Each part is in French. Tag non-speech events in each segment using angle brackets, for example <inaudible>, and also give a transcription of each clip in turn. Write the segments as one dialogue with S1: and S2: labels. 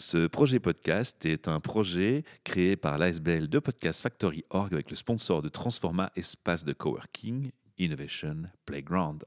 S1: Ce projet podcast est un projet créé par l'ASBL de Podcast Factory Org avec le sponsor de Transforma Espace de Coworking Innovation Playground.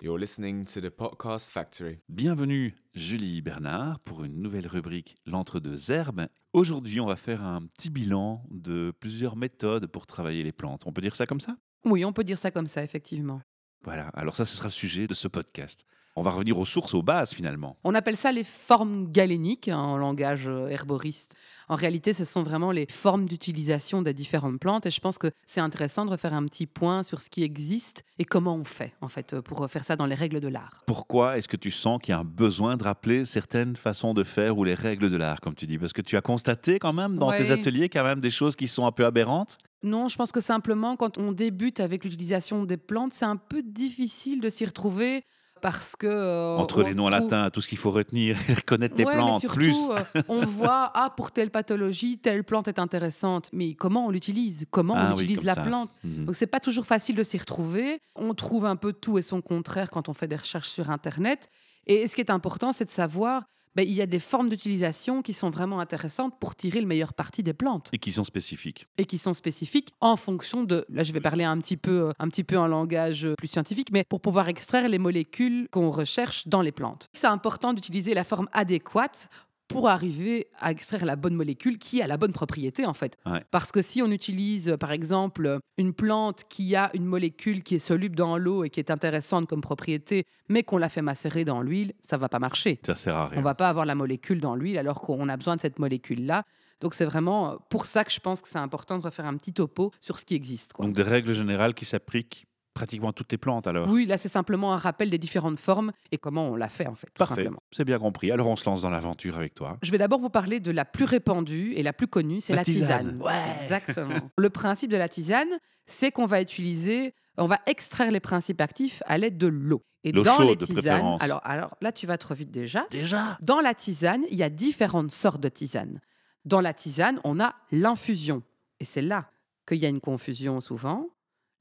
S2: You're listening to the Podcast Factory.
S1: Bienvenue Julie Bernard pour une nouvelle rubrique L'entre-deux herbes. Aujourd'hui, on va faire un petit bilan de plusieurs méthodes pour travailler les plantes. On peut dire ça comme ça?
S3: Oui, on peut dire ça comme ça, effectivement.
S1: Voilà, alors ça, ce sera le sujet de ce podcast. On va revenir aux sources, aux bases finalement.
S3: On appelle ça les formes galéniques hein, en langage euh, herboriste. En réalité, ce sont vraiment les formes d'utilisation des différentes plantes et je pense que c'est intéressant de refaire un petit point sur ce qui existe et comment on fait en fait pour faire ça dans les règles de l'art.
S1: Pourquoi est-ce que tu sens qu'il y a un besoin de rappeler certaines façons de faire ou les règles de l'art, comme tu dis? Parce que tu as constaté quand même dans tes ateliers quand même des choses qui sont un peu aberrantes?
S3: Non, je pense que simplement quand on débute avec l'utilisation des plantes, c'est un peu difficile de s'y retrouver parce que euh,
S1: Entre les noms
S3: trouve-
S1: latins, tout ce qu'il faut retenir, et reconnaître les
S3: Ouais, mais
S1: plantes,
S3: surtout,
S1: plus.
S3: euh, on <laughs> voit, ah, pour telle pathologie, telle plante est intéressante. Mais comment on l'utilise? Comment
S1: Ah
S3: on
S1: oui,
S3: utilise la
S1: ça.
S3: plante?
S1: Mhm.
S3: Donc c'est pas toujours facile de s'y retrouver. On trouve un peu tout et son contraire quand on fait des recherches sur Internet. Et ce qui est important, c'est de savoir, ben, il y a des formes d'utilisation qui sont vraiment intéressantes pour tirer le meilleur parti des plantes
S1: Et qui sont spécifiques.
S3: et qui sont spécifiques en fonction de. Là, je vais parler un petit peu, euh, un petit peu en langage euh, plus scientifique, mais pour pouvoir extraire les molécules qu'on recherche dans les plantes. C'est important d'utiliser la forme adéquate pour arriver à extraire la bonne molécule qui a la bonne propriété en fait.
S1: Ouais.
S3: Parce que si on utilise euh, par exemple une plante qui a une molécule qui est soluble dans l'eau et qui est intéressante comme propriété, mais qu'on la fait macérer dans l'huile, ça va pas marcher.
S1: Ça sert à rien.
S3: On va pas avoir la molécule dans l'huile alors qu'on a besoin de cette molécule-là. Donc c'est vraiment euh, pour ça que je pense que c'est important de refaire un petit topo sur ce qui existe. quoi.
S1: Donc des règles générales qui s'appliquent pratiquement toutes les plantes alors.
S3: Oui, là c'est simplement un rappel des différentes formes et comment on l'a fait en fait, tout
S1: Parfait,
S3: simplement.
S1: c'est bien compris. Alors on se lance dans l'aventure avec toi.
S3: Je vais d'abord vous parler de la plus répandue et la plus connue, c'est
S1: La
S3: la,
S1: tisane.
S3: tisane. Exactement. Le principe de la tisane, c'est qu'on va utiliser, on va extraire les principes actifs à l'aide de l'eau. Et
S1: L'eau
S3: dans
S1: chaude,
S3: les
S1: de
S3: tisanes,
S1: préférence.
S3: alors, alors là tu vas trop vite déjà.
S1: Déjà
S3: Dans la tisane, il y a différentes sortes de tisanes. Dans la tisane, on a l'infusion. Et c'est là qu'il y a une confusion souvent.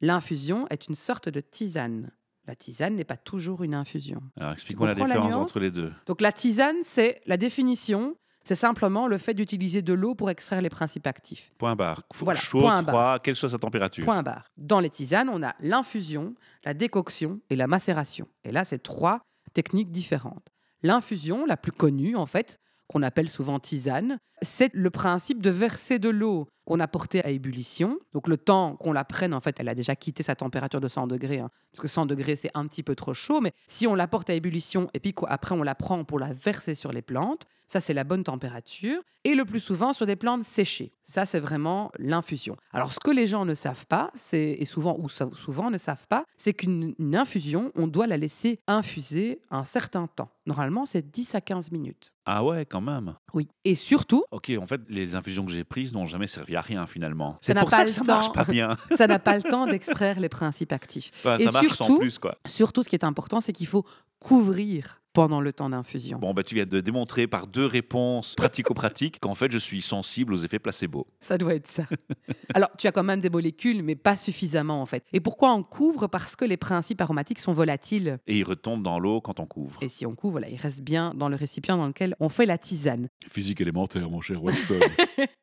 S3: L'infusion est une sorte de tisane. La tisane n'est pas toujours une infusion.
S1: Alors explique-moi la différence entre les deux.
S3: Donc la tisane, c'est la définition, c'est simplement le fait d'utiliser de l'eau pour extraire les principes actifs.
S1: Point barre.
S3: Voilà,
S1: chaud,
S3: point
S1: froid,
S3: barre.
S1: quelle soit sa température.
S3: Point barre. Dans les tisanes, on a l'infusion, la décoction et la macération. Et là, c'est trois techniques différentes. L'infusion, la plus connue en fait, qu'on appelle souvent tisane, c'est le principe de verser de l'eau qu'on a portée à ébullition. Donc le temps qu'on la prenne, en fait, elle a déjà quitté sa température de 100 degrés, hein, parce que 100 degrés, c'est un petit peu trop chaud. Mais si on la porte à ébullition et puis qu'après on la prend pour la verser sur les plantes, ça c'est la bonne température. Et le plus souvent sur des plantes séchées. Ça c'est vraiment l'infusion. Alors ce que les gens ne savent pas, c'est et souvent ou souvent ne savent pas, c'est qu'une une infusion, on doit la laisser infuser un certain temps. Normalement, c'est 10 à 15 minutes.
S1: Ah ouais, quand même.
S3: Oui. Et surtout,
S1: Ok, en fait, les infusions que j'ai prises n'ont jamais servi à rien finalement.
S3: Ça
S1: C'est
S3: n'a
S1: pour
S3: pas
S1: ça que marche
S3: temps.
S1: pas bien. <laughs>
S3: ça n'a pas le temps d'extraire les principes actifs.
S1: Enfin,
S3: Et
S1: ça marche
S3: surtout-
S1: plus quoi.
S3: Surtout, ce qui est important, c'est qu'il faut couvrir pendant le temps d'infusion.
S1: Bon, bah, tu viens de démontrer par deux réponses pratico-pratiques qu'en fait, je suis sensible aux effets placebo.
S3: Ça doit être ça. <laughs> Alors, tu as quand même des molécules, mais pas suffisamment en fait. Et pourquoi on couvre? Parce que les principes aromatiques sont volatiles.
S1: Et ils retombent dans l'eau quand on couvre.
S3: Et si on couvre, là, il reste bien dans le récipient dans lequel on fait la tisane.
S1: Physique élémentaire, mon cher Watson. <laughs>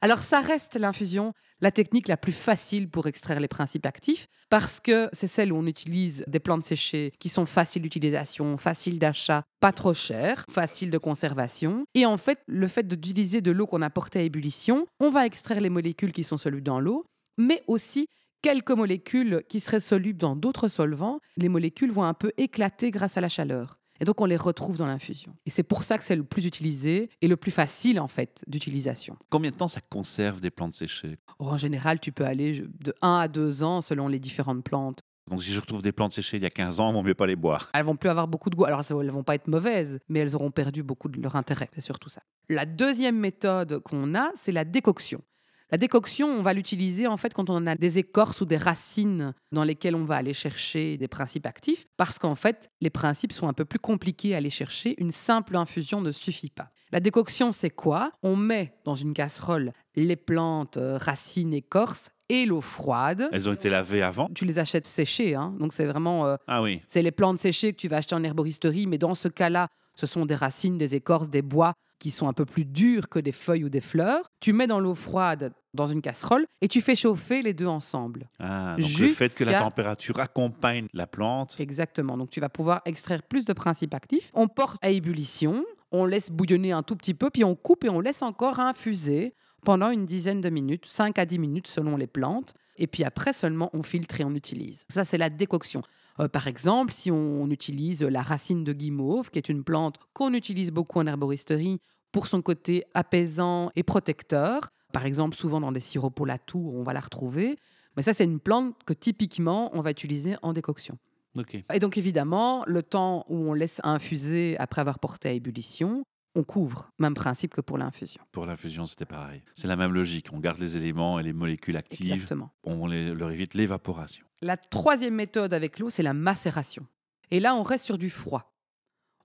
S3: Alors, ça reste l'infusion, la technique la plus facile pour extraire les principes actifs, parce que c'est celle où on utilise des plantes séchées qui sont faciles d'utilisation, faciles d'achat, pas trop chères, faciles de conservation. Et en fait, le fait d'utiliser de l'eau qu'on a portée à ébullition, on va extraire les molécules qui sont solubles dans l'eau, mais aussi quelques molécules qui seraient solubles dans d'autres solvants. Les molécules vont un peu éclater grâce à la chaleur. Et donc, on les retrouve dans l'infusion. Et c'est pour ça que c'est le plus utilisé et le plus facile, en fait, d'utilisation.
S1: Combien de temps ça conserve des plantes séchées?
S3: Oh, en général, tu peux aller de 1 à 2 ans selon les différentes plantes.
S1: Donc si je retrouve des plantes séchées il y a 15 ans, on ne mieux pas les boire.
S3: Elles vont plus avoir beaucoup de goût. Alors, elles vont pas être mauvaises, mais elles auront perdu beaucoup de leur intérêt. C'est surtout ça. La deuxième méthode qu'on a, c'est la décoction. La décoction, on va l'utiliser en fait quand on a des écorces ou des racines dans lesquelles on va aller chercher des principes actifs, parce qu'en fait, les principes sont un peu plus compliqués à aller chercher. Une simple infusion ne suffit pas. La décoction, c'est quoi? On met dans une casserole les plantes, euh, racines, écorces et l'eau froide.
S1: Elles ont été lavées avant?
S3: Tu les achètes séchées, hein, donc c'est vraiment euh,
S1: Ah oui.
S3: c'est les plantes séchées que tu vas acheter en herboristerie, mais dans ce cas-là, ce sont des racines, des écorces, des bois qui sont un peu plus durs que des feuilles ou des fleurs. Tu mets dans l'eau froide dans une casserole et tu fais chauffer les deux ensemble.
S1: Ah, donc le fait que la température accompagne la plante.
S3: Exactement. Donc tu vas pouvoir extraire plus de principes actifs. On porte à ébullition, on laisse bouillonner un tout petit peu, puis on coupe et on laisse encore infuser pendant une dizaine de minutes, 5 à 10 minutes selon les plantes. Et puis après seulement on filtre et on utilise. Ça c'est la décoction. Euh, par exemple, si on utilise la racine de guimauve, qui est une plante qu'on utilise beaucoup en herboristerie pour son côté apaisant et protecteur, par exemple souvent dans des sirops pour la toux, on va la retrouver. Mais ça c'est une plante que typiquement on va utiliser en décoction.
S1: Ok.
S3: Et donc évidemment, le temps où on laisse infuser après avoir porté à ébullition, on couvre. Même principe que pour l'infusion.
S1: Pour l'infusion, c'était pareil. C'est la même logique. On garde les éléments et les molécules actives.
S3: Exactement.
S1: On les- leur évite l'évaporation.
S3: La troisième méthode avec l'eau, c'est la macération. Et là, on reste sur du froid.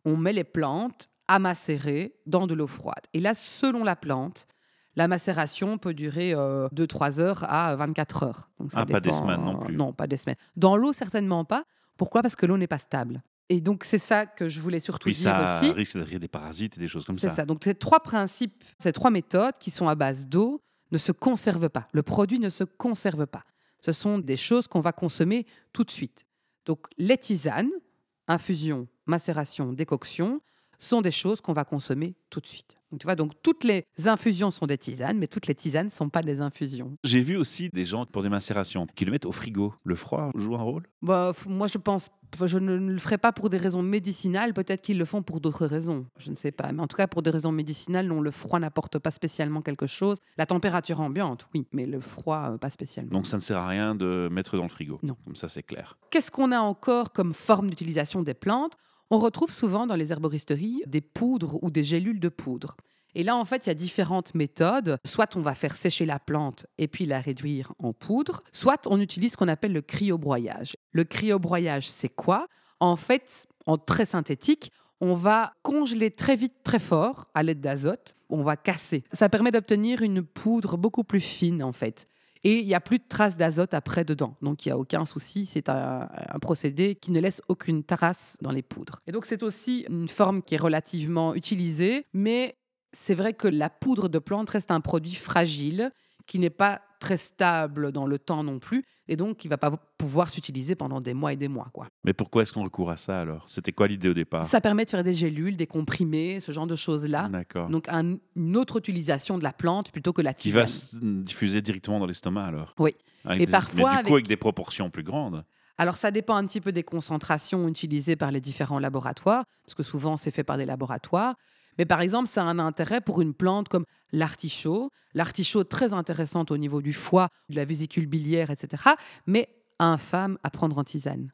S3: On met les plantes à macérer dans de l'eau froide. Et là, selon la plante, la macération peut durer 2-3 heures à 24 heures. Donc, ça
S1: Ah, pas des semaines non plus.
S3: Non, pas des semaines. Dans l'eau, certainement pas. Pourquoi? Parce que l'eau n'est pas stable. Et donc, c'est ça que je voulais surtout
S1: Oui,
S3: dire
S1: ça
S3: aussi.
S1: risque d'attirer des parasites et des choses comme
S3: C'est
S1: ça.
S3: ça. Donc, ces trois principes, ces trois méthodes qui sont à base d'eau ne se conservent pas. Le produit ne se conserve pas. Ce sont des choses qu'on va consommer tout de suite. Donc, les tisanes, infusion, macération, décoction, sont des choses qu'on va consommer tout de suite. Donc, tu vois, donc toutes les infusions sont des tisanes, mais toutes les tisanes ne sont pas des infusions.
S1: J'ai vu aussi des gens pour des macérations qui le mettent au frigo. Le froid joue un rôle?
S3: Bah, moi, je pense, je ne le ferai pas pour des raisons médicinales. Peut-être qu'ils le font pour d'autres raisons. Je ne sais pas. Mais en tout cas, pour des raisons médicinales, non, le froid n'apporte pas spécialement quelque chose. La température ambiante, oui, mais le froid, euh, pas spécialement.
S1: Donc ça ne sert à rien de mettre dans le frigo?
S3: Non.
S1: Comme ça, c'est clair.
S3: Qu'est-ce qu'on a encore comme forme d'utilisation des plantes? On retrouve souvent dans les herboristeries des poudres ou des gélules de poudre. Et là, en fait, il y a différentes méthodes. Soit on va faire sécher la plante et puis la réduire en poudre, soit on utilise ce qu'on appelle le cryobroyage. Le cryobroyage, c'est quoi? En fait, en très synthétique, on va congeler très vite, très fort, à l'aide d'azote. On va casser. Ça permet d'obtenir une poudre beaucoup plus fine, en fait. Et il n'y a plus de traces d'azote après dedans. Donc il n'y a aucun souci. C'est un, procédé qui ne laisse aucune trace dans les poudres. Et donc c'est aussi une forme qui est relativement utilisée, mais c'est vrai que la poudre de plante reste un produit fragile qui n'est pas très stable dans le temps non plus, et donc qui va pas pouvoir s'utiliser pendant des mois et des mois. Quoi.
S1: Mais pourquoi est-ce qu'on recourt à ça alors? C'était quoi l'idée au départ?
S3: Ça permet de faire des gélules, des comprimés, ce genre de choses-là.
S1: D'accord.
S3: Donc un- une autre utilisation de la plante plutôt que la
S1: Qui va se diffuser directement dans l'estomac alors?
S3: Oui.
S1: Avec
S3: Et
S1: des-
S3: parfois
S1: Mais du
S3: avec-
S1: coup, avec des proportions plus grandes.
S3: Alors ça dépend un petit peu des concentrations utilisées par les différents laboratoires, parce que souvent c'est fait par des laboratoires. Mais par exemple, ça a un intérêt pour une plante comme l'artichaut. L'artichaut, très intéressante au niveau du foie, de la vésicule biliaire, etc. Mais infâme à prendre en tisane.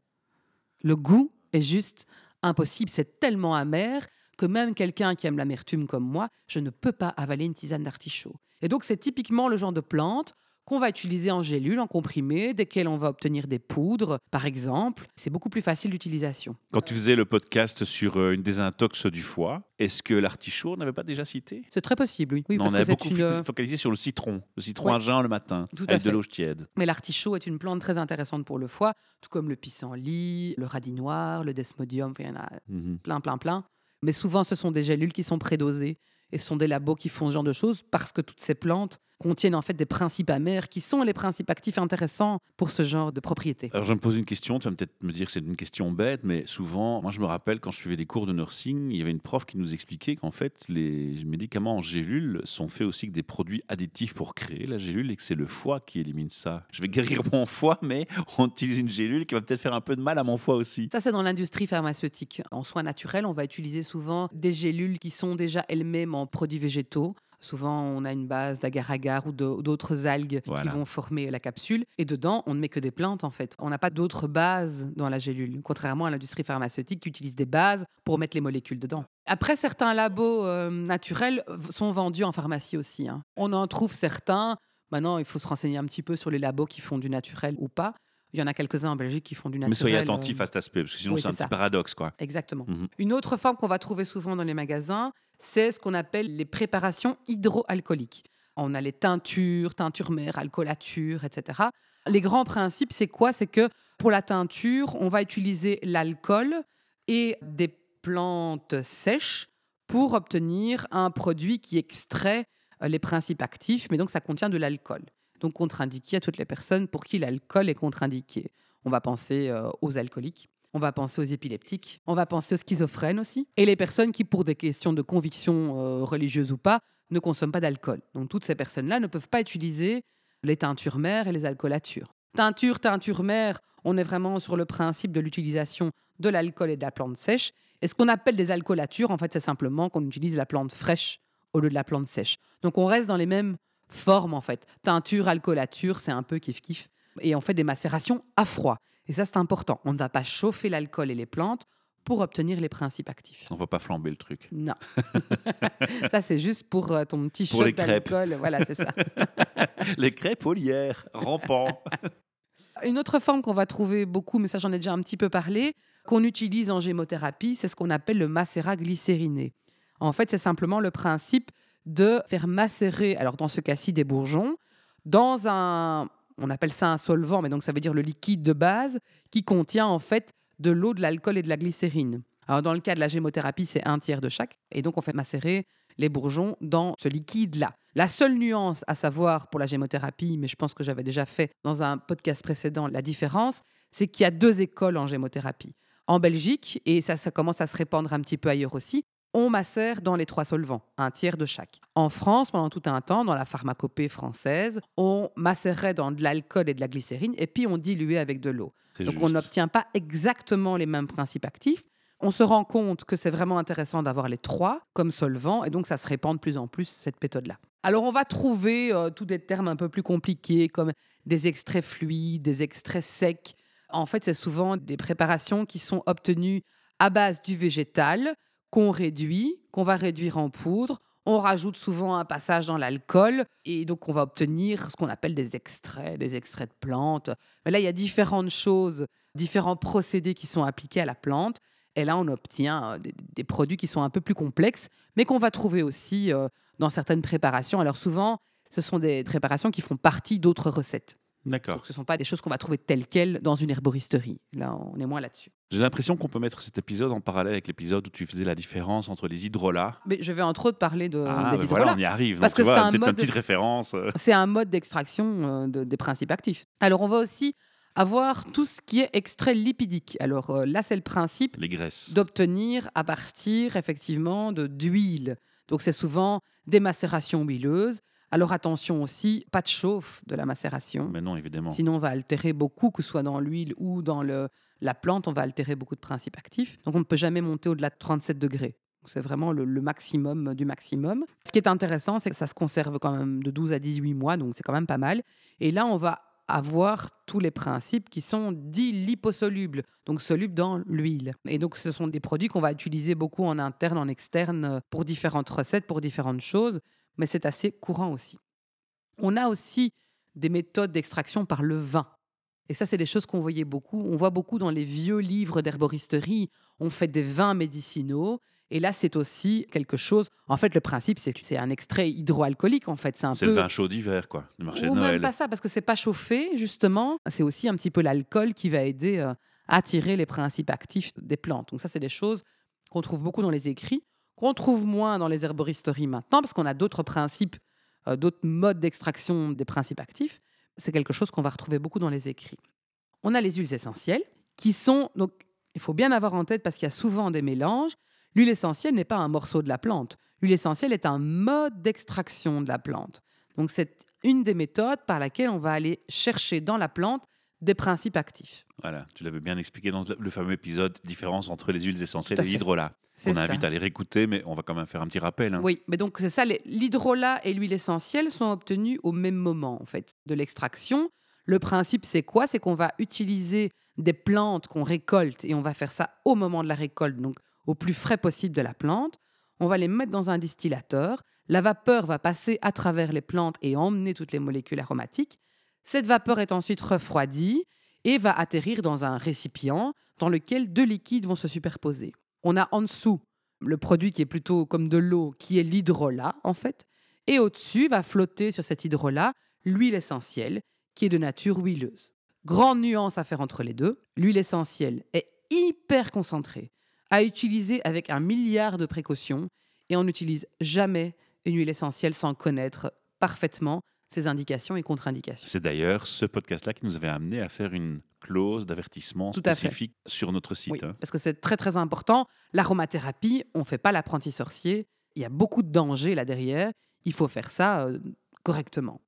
S3: Le goût est juste impossible. C'est tellement amer que même quelqu'un qui aime l'amertume comme moi, je ne peux pas avaler une tisane d'artichaut. Et donc c'est typiquement le genre de plante qu'on va utiliser en gélule, en comprimé, desquels on va obtenir des poudres, par exemple. C'est beaucoup plus facile d'utilisation.
S1: Quand tu faisais le podcast sur euh, une désintox du foie, est-ce que l'artichaut n'avait pas déjà cité?
S3: C'est très possible, oui. Oui,
S1: Non,
S3: parce
S1: on
S3: que
S1: avait beaucoup
S3: une. euh,
S1: fo- focalisé sur le citron, le citron à jeun le matin,
S3: Tout à
S1: avec de l'eau tiède.
S3: Mais l'artichaut est une plante très intéressante pour le foie, tout comme le pissenlit, le radis noir, le desmodium, il y en a
S1: Mhm.
S3: plein, plein, plein. Mais souvent, ce sont des gélules qui sont prédosées et ce sont des labos qui font ce genre de choses parce que toutes ces plantes contiennent en fait des principes amers qui sont les principes actifs intéressants pour ce genre de propriétés.
S1: Alors je me pose une question, tu vas peut-être me dire que c'est une question bête, mais souvent, moi je me rappelle quand je suivais des cours de nursing, il y avait une prof qui nous expliquait qu'en fait les médicaments en gélule sont faits aussi que des produits additifs pour créer la gélule et que c'est le foie qui élimine ça. Je vais guérir mon foie, mais on utilise une gélule qui va peut-être faire un peu de mal à mon foie aussi.
S3: Ça, c'est dans l'industrie pharmaceutique. En soins naturels, on va utiliser souvent des gélules qui sont déjà elles-mêmes en produits végétaux. Souvent, on a une base d'agar-agar ou d'autres algues
S1: Voilà.
S3: qui vont former la capsule. Et dedans, on ne met que des plantes, en fait. On n'a pas d'autres bases dans la gélule, contrairement à l'industrie pharmaceutique qui utilise des bases pour mettre les molécules dedans. Après, certains labos euh, naturels sont vendus en pharmacie aussi. hein. On en trouve certains. Maintenant, il faut se renseigner un petit peu sur les labos qui font du naturel ou pas. Il y en a quelques-uns en Belgique qui font du naturel.
S1: Mais soyez
S3: euh,
S1: attentifs à cet aspect, parce que sinon
S3: oui,
S1: c'est un petit paradoxe. quoi.
S3: Exactement.
S1: Mhm.
S3: Une autre forme qu'on va trouver souvent dans les magasins, c'est ce qu'on appelle les préparations hydroalcooliques. On a les teintures, teinture mère, alcoolature, etc. Les grands principes, c'est quoi? C'est que pour la teinture, on va utiliser l'alcool et des plantes sèches pour obtenir un produit qui extrait euh, les principes actifs, mais donc ça contient de l'alcool. Donc contre-indiqué à toutes les personnes pour qui l'alcool est contre-indiqué. On va penser euh, aux alcooliques, on va penser aux épileptiques, on va penser aux schizophrènes aussi, et les personnes qui, pour des questions de conviction euh, religieuse ou pas, ne consomment pas d'alcool. Donc toutes ces personnes-là ne peuvent pas utiliser les teintures mères et les alcoolatures. Teinture, teinture mère, on est vraiment sur le principe de l'utilisation de l'alcool et de la plante sèche. Et ce qu'on appelle des alcoolatures, en fait, c'est simplement qu'on utilise la plante fraîche au lieu de la plante sèche. Donc on reste dans les mêmes formes, en fait. Teinture, alcoolature, c'est un peu kiff-kiff. Et on fait des macérations à froid. Et ça, c'est important. On ne va pas chauffer l'alcool et les plantes pour obtenir les principes actifs.
S1: On ne va pas flamber le truc.
S3: Non. <laughs> ça, c'est juste pour euh, ton petit
S1: Pour
S3: shot
S1: les crêpes.
S3: d'alcool. <laughs> Voilà, c'est ça. <laughs>
S1: Les crêpes au lierre, rampant.
S3: Une autre forme qu'on va trouver beaucoup, mais ça j'en ai déjà un petit peu parlé, qu'on utilise en gémothérapie, c'est ce qu'on appelle le macérat glycériné. En fait, c'est simplement le principe de faire macérer, alors dans ce cas-ci des bourgeons, dans un, on appelle ça un solvant, mais donc ça veut dire le liquide de base qui contient en fait de l'eau, de l'alcool et de la glycérine. Alors dans le cas de la gémothérapie, c'est un tiers de chaque, et donc on fait macérer les bourgeons dans ce liquide-là. La seule nuance à savoir pour la gémothérapie, mais je pense que j'avais déjà fait dans un podcast précédent la différence, c'est qu'il y a deux écoles en gémothérapie. En Belgique, et ça, ça commence à se répandre un petit peu ailleurs aussi, on macère dans les trois solvants, un tiers de chaque. En France, pendant tout un temps, dans la pharmacopée française, on macérait dans de l'alcool et de la glycérine, et puis on diluait avec de l'eau. Donc on n'obtient pas exactement les mêmes principes actifs. On se rend compte que c'est vraiment intéressant d'avoir les trois comme solvants et donc ça se répand de plus en plus cette méthode-là. Alors on va trouver euh, tous des termes un peu plus compliqués comme des extraits fluides, des extraits secs. En fait, c'est souvent des préparations qui sont obtenues à base du végétal qu'on réduit, qu'on va réduire en poudre. On rajoute souvent un passage dans l'alcool et donc on va obtenir ce qu'on appelle des extraits, des extraits de plantes. Mais là, il y a différentes choses, différents procédés qui sont appliqués à la plante. Et là, on obtient euh, des, produits qui sont un peu plus complexes, mais qu'on va trouver aussi euh, dans certaines préparations. Alors souvent, ce sont des préparations qui font partie d'autres recettes.
S1: D'accord.
S3: Donc ce ne sont pas des choses qu'on va trouver telles quelles dans une herboristerie. Là, on est moins là-dessus.
S1: J'ai l'impression qu'on peut mettre cet épisode en parallèle avec l'épisode où tu faisais la différence entre les hydrolats.
S3: Mais je vais entre autres parler de,
S1: ah,
S3: des hydrolats.
S1: voilà, on y arrive.
S3: Parce
S1: Donc,
S3: que c'est un
S1: une
S3: mode-
S1: petite référence. euh.
S3: C'est un mode d'extraction euh, de- des principes actifs. Alors, on va aussi avoir tout ce qui est extrait lipidique. Alors euh, là, c'est le principe
S1: Les graisses.
S3: d'obtenir à partir effectivement de d'huile. Donc c'est souvent des macérations huileuses. Alors attention aussi, pas de chauffe de la macération.
S1: Mais non, évidemment.
S3: Sinon, on va altérer beaucoup, que ce soit dans l'huile ou dans le, la plante, on va altérer beaucoup de principes actifs. Donc on ne peut jamais monter au-delà de 37 degrés. C'est vraiment le, le maximum du maximum. Ce qui est intéressant, c'est que ça se conserve quand même de 12 à 18 mois, donc c'est quand même pas mal. Et là, on va avoir tous les principes qui sont dits liposolubles, donc solubles dans l'huile. Et donc, ce sont des produits qu'on va utiliser beaucoup en interne, en externe, pour différentes recettes, pour différentes choses, mais c'est assez courant aussi. On a aussi des méthodes d'extraction par le vin. Et ça, c'est des choses qu'on voyait beaucoup. On voit beaucoup dans les vieux livres d'herboristerie. On fait des vins médicinaux. Et là, c'est aussi quelque chose. En fait, le principe, c'est un extrait hydroalcoolique. En fait, c'est un peu.
S1: le vin chaud d'hiver, quoi. Le marché de
S3: Ou même
S1: Noël.
S3: pas ça, parce que c'est pas chauffé, justement. C'est aussi un petit peu l'alcool qui va aider euh, à attirer les principes actifs des plantes. Donc ça, c'est des choses qu'on trouve beaucoup dans les écrits, qu'on trouve moins dans les herboristeries maintenant, parce qu'on a d'autres principes, euh, d'autres modes d'extraction des principes actifs. C'est quelque chose qu'on va retrouver beaucoup dans les écrits. On a les huiles essentielles, qui sont... Donc, il faut bien avoir en tête, parce qu'il y a souvent des mélanges. L'huile essentielle n'est pas un morceau de la plante. L'huile essentielle est un mode d'extraction de la plante. Donc, c'est une des méthodes par laquelle on va aller chercher dans la plante des principes actifs.
S1: Voilà, tu l'avais bien expliqué dans le fameux épisode différence entre les huiles essentielles et l'hydrolat. On
S3: ça.
S1: invite à les réécouter, mais on va quand même faire un petit rappel. hein.
S3: Oui, mais donc c'est ça, l'hydrolat et l'huile essentielle sont obtenus au même moment, en fait, de l'extraction. Le principe, c'est quoi? C'est qu'on va utiliser des plantes qu'on récolte et on va faire ça au moment de la récolte, donc au plus frais possible de la plante. On va les mettre dans un distillateur. La vapeur va passer à travers les plantes et emmener toutes les molécules aromatiques. Cette vapeur est ensuite refroidie et va atterrir dans un récipient dans lequel deux liquides vont se superposer. On a en dessous le produit qui est plutôt comme de l'eau, qui est l'hydrolat en fait. Et au-dessus va flotter sur cet hydrolat l'huile essentielle qui est de nature huileuse. Grande nuance à faire entre les deux, l'huile essentielle est hyper concentrée, à utiliser avec un milliard de précautions et on n'utilise jamais une huile essentielle sans connaître parfaitement ses indications et contre-indications.
S1: C'est d'ailleurs ce podcast-là qui nous avait amené à faire une clause d'avertissement spécifique sur notre site.
S3: Oui,
S1: hein.
S3: parce que c'est très très important. L'aromathérapie, on ne fait pas l'apprenti sorcier. Il y a beaucoup de dangers là derrière. Il faut faire ça euh, correctement.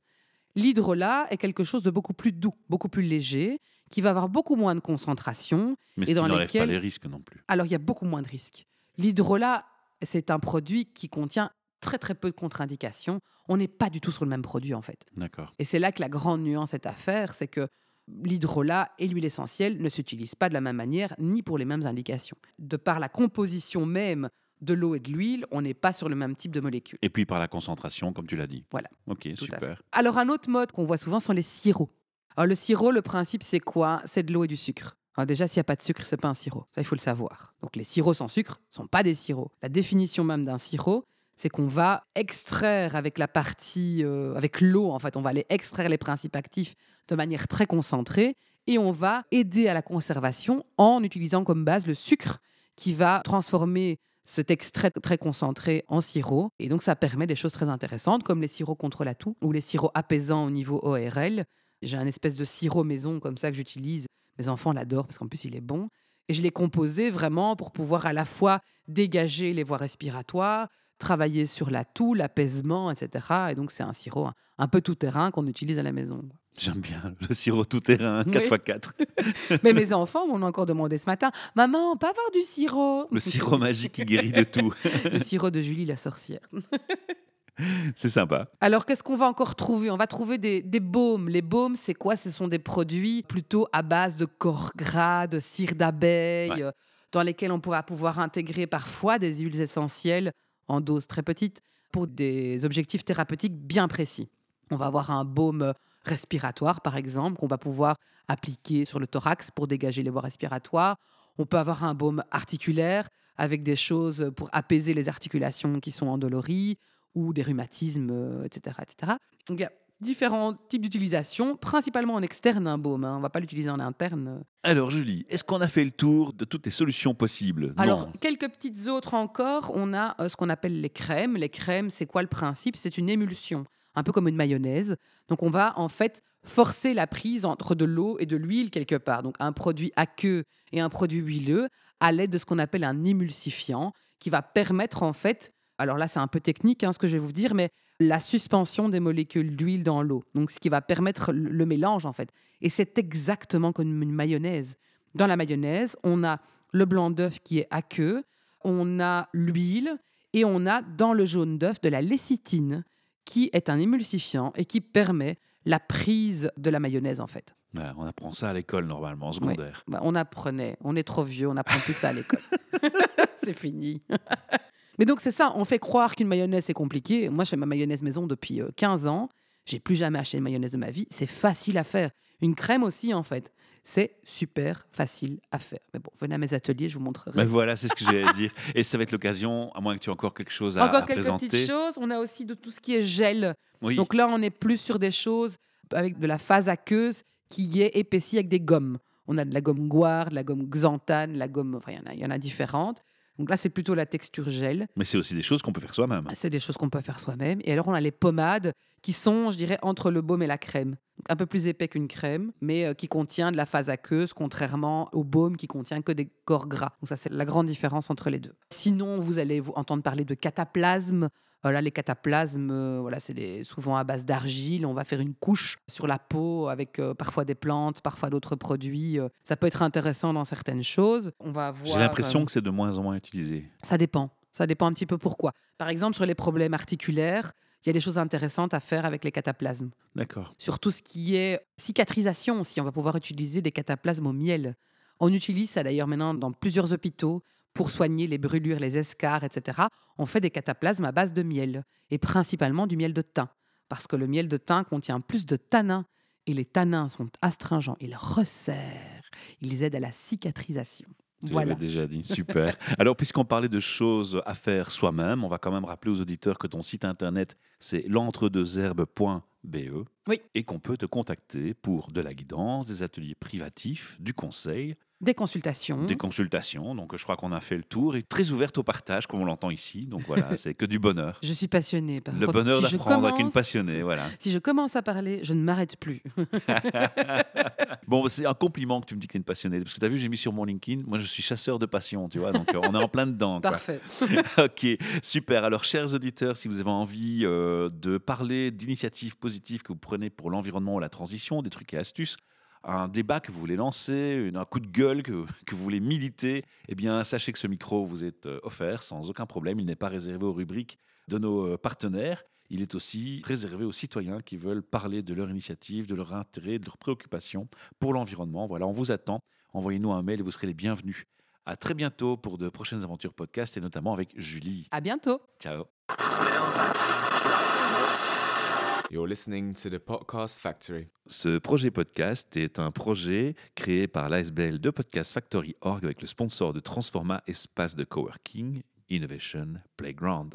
S3: L'hydrolat est quelque chose de beaucoup plus doux, beaucoup plus léger, qui va avoir beaucoup moins de concentration.
S1: Mais
S3: Et dans
S1: n'enlève
S3: lesquels-
S1: pas les risques non plus.
S3: Alors il y a beaucoup moins de risques. L'hydrolat, c'est un produit qui contient très très peu de contre-indications. On n'est pas du tout sur le même produit en fait.
S1: D'accord.
S3: Et c'est là que la grande nuance est à faire, c'est que l'hydrolat et l'huile essentielle ne s'utilisent pas de la même manière ni pour les mêmes indications. De par la composition même de l'eau et de l'huile, on n'est pas sur le même type de molécules.
S1: Et puis par la concentration, comme tu l'as dit.
S3: Voilà.
S1: Ok,
S3: Tout
S1: super.
S3: Alors un autre mode qu'on voit souvent sont les sirops. Alors le sirop, le principe c'est quoi? C'est de l'eau et du sucre. Alors déjà, s'il n'y a pas de sucre, c'est pas un sirop. Ça, il faut le savoir. Donc les sirops sans sucre sont pas des sirops. La définition même d'un sirop, c'est qu'on va extraire avec la partie, euh, avec l'eau en fait, on va aller extraire les principes actifs de manière très concentrée et on va aider à la conservation en utilisant comme base le sucre qui va transformer cet extrait très concentré en sirop. Et donc, ça permet des choses très intéressantes, comme les sirops contre la toux ou les sirops apaisants au niveau ORL. J'ai un espèce de sirop maison comme ça que j'utilise. Mes enfants l'adorent parce qu'en plus, il est bon. Et je l'ai composé vraiment pour pouvoir à la fois dégager les voies respiratoires, travailler sur la toux, l'apaisement, etc. Et donc, c'est un sirop un, peu tout-terrain qu'on utilise à la maison.
S1: J'aime bien le sirop tout-terrain,
S3: Oui.
S1: 4x4. <laughs>
S3: Mais mes enfants m'ont encore demandé ce matin Maman, on peut avoir du sirop?
S1: Le sirop magique qui guérit de tout. <laughs>
S3: Le sirop de Julie la sorcière. <laughs>
S1: C'est sympa.
S3: Alors, qu'est-ce qu'on va encore trouver? On va trouver des, des baumes. Les baumes, c'est quoi? Ce sont des produits plutôt à base de corps gras, de cire d'abeille,
S1: Ouais.
S3: euh, dans lesquels on pourra pouvoir intégrer parfois des huiles essentielles en très petites pour des objectifs thérapeutiques bien précis. On va avoir un baume respiratoire, par exemple, qu'on va pouvoir appliquer sur le thorax pour dégager les voies respiratoires. On peut avoir un baume articulaire avec des choses pour apaiser les articulations qui sont endolories ou des rhumatismes, euh, etc., etc. Donc il y a différents types d'utilisation, principalement en externe un baume. hein. On ne va pas l'utiliser en interne.
S1: Alors Julie, est-ce qu'on a fait le tour de toutes les solutions possibles?
S3: Alors,
S1: Non.
S3: quelques petites autres encore. On a euh, ce qu'on appelle les crèmes. Les crèmes, c'est quoi le principe? C'est une émulsion, un peu comme une mayonnaise. Donc, on va en fait forcer la prise entre de l'eau et de l'huile quelque part. Donc, un produit aqueux et un produit huileux à l'aide de ce qu'on appelle un émulsifiant qui va permettre en fait, alors là c'est un peu technique hein, ce que je vais vous dire, mais la suspension des molécules d'huile dans l'eau. Donc, ce qui va permettre le mélange en fait. Et c'est exactement comme une mayonnaise. Dans la mayonnaise, on a le blanc d'œuf qui est aqueux, on a l'huile et on a dans le jaune d'œuf de la lécithine qui est un émulsifiant et qui permet la prise de la mayonnaise en fait.
S1: Voilà, on apprend ça à l'école normalement, en secondaire.
S3: Bah, on apprenait, on est trop vieux, on apprend plus ça à l'école. <laughs> c'est fini. Mais donc c'est ça, on fait croire qu'une mayonnaise c'est compliqué. Moi je fais ma mayonnaise maison depuis euh, 15 ans, j'ai plus jamais acheté une mayonnaise de ma vie, c'est facile à faire. Une crème aussi en fait, c'est super facile à faire. Mais bon, venez à mes ateliers, je vous montrerai.
S1: Mais voilà, c'est ce que j'allais dire. <laughs> Et ça va être l'occasion, à moins que tu aies encore quelque chose à,
S3: Encore
S1: à
S3: quelques
S1: présenter.
S3: petites choses. On a aussi de tout ce qui est gel.
S1: Oui.
S3: Donc là, on est plus sur des choses avec de la phase aqueuse qui est épaissie avec des gommes. On a de la gomme goire, de la gomme xanthane, la gomme. Enfin, y il y, en a différentes. Donc là, c'est plutôt la texture gel.
S1: Mais c'est aussi des choses qu'on peut faire soi-même.
S3: C'est des choses qu'on peut faire soi-même. Et alors, on a les pommades qui sont, je dirais, entre le baume et la crème. Donc, un peu plus épais qu'une crème, mais euh, qui contient de la phase aqueuse, contrairement au baume qui contient que des corps gras. Donc, ça, c'est la grande différence entre les deux. Sinon, vous allez vous entendre parler de cataplasme. Voilà, les cataplasmes, euh, voilà, c'est souvent à base d'argile. On va faire une couche sur la peau avec euh, parfois des plantes, parfois d'autres produits. Euh, ça peut être intéressant dans certaines choses. On va avoir.
S1: J'ai l'impression
S3: euh,
S1: que c'est de moins en moins utilisé.
S3: ça dépend. Ça dépend un petit peu pourquoi. Par exemple, sur les problèmes articulaires, il y a des choses intéressantes à faire avec les cataplasmes.
S1: D'accord.
S3: Sur tout ce qui est cicatrisation aussi, on va pouvoir utiliser des cataplasmes au miel. On utilise ça d'ailleurs maintenant dans plusieurs hôpitaux pour soigner les brûlures, les escarres, etc. On fait des cataplasmes à base de miel et principalement du miel de thym parce que le miel de thym contient plus de tanins et les tanins sont astringents, ils resserrent, ils aident à la cicatrisation.
S1: Tu
S3: Voilà.
S1: l'avais déjà dit, <laughs> super. Alors, puisqu'on parlait de choses à faire soi-même, on va quand même rappeler aux auditeurs que ton site internet, c'est l'entredeuxherbes.be
S3: Oui.
S1: et qu'on peut te contacter pour de la guidance, des ateliers privatifs, du conseil,
S3: Des consultations.
S1: des consultations. Donc, je crois qu'on a fait le tour et très ouverte au partage, comme on l'entend ici. Donc, voilà, <laughs> c'est que du bonheur.
S3: Je suis passionnée. Par
S1: Le
S3: contre,
S1: bonheur
S3: si
S1: d'apprendre avec une passionnée, voilà.
S3: Si je commence à parler, je ne m'arrête plus. <laughs>
S1: Bon, c'est un compliment que tu me dis que tu es une passionnée. Parce que tu as vu, j'ai mis sur mon LinkedIn, moi je suis chasseur de passion, tu vois. Donc, euh, on est en plein dedans.
S3: Parfait. <laughs>
S1: Ok, super. Alors, chers auditeurs, si vous avez envie euh, de parler d'initiatives positives que vous prenez pour l'environnement ou la transition, des trucs et astuces, un débat que vous voulez lancer, une- un coup de gueule que, <laughs> que vous voulez militer, eh bien, sachez que ce micro vous est euh, offert sans aucun problème. Il n'est pas réservé aux rubriques de nos euh, partenaires. Il est aussi réservé aux citoyens qui veulent parler de leur initiative, de leur intérêt, de leurs préoccupations pour l'environnement. Voilà, on vous attend. Envoyez-nous un mail et vous serez les bienvenus. À très bientôt pour de prochaines aventures podcast et notamment avec Julie.
S3: À bientôt.
S1: Ciao.
S2: You're listening to the Podcast Factory.
S1: Ce projet podcast est un projet créé par l'ASBL de Podcast Factory Org avec le sponsor de Transforma Espace de Coworking Innovation Playground.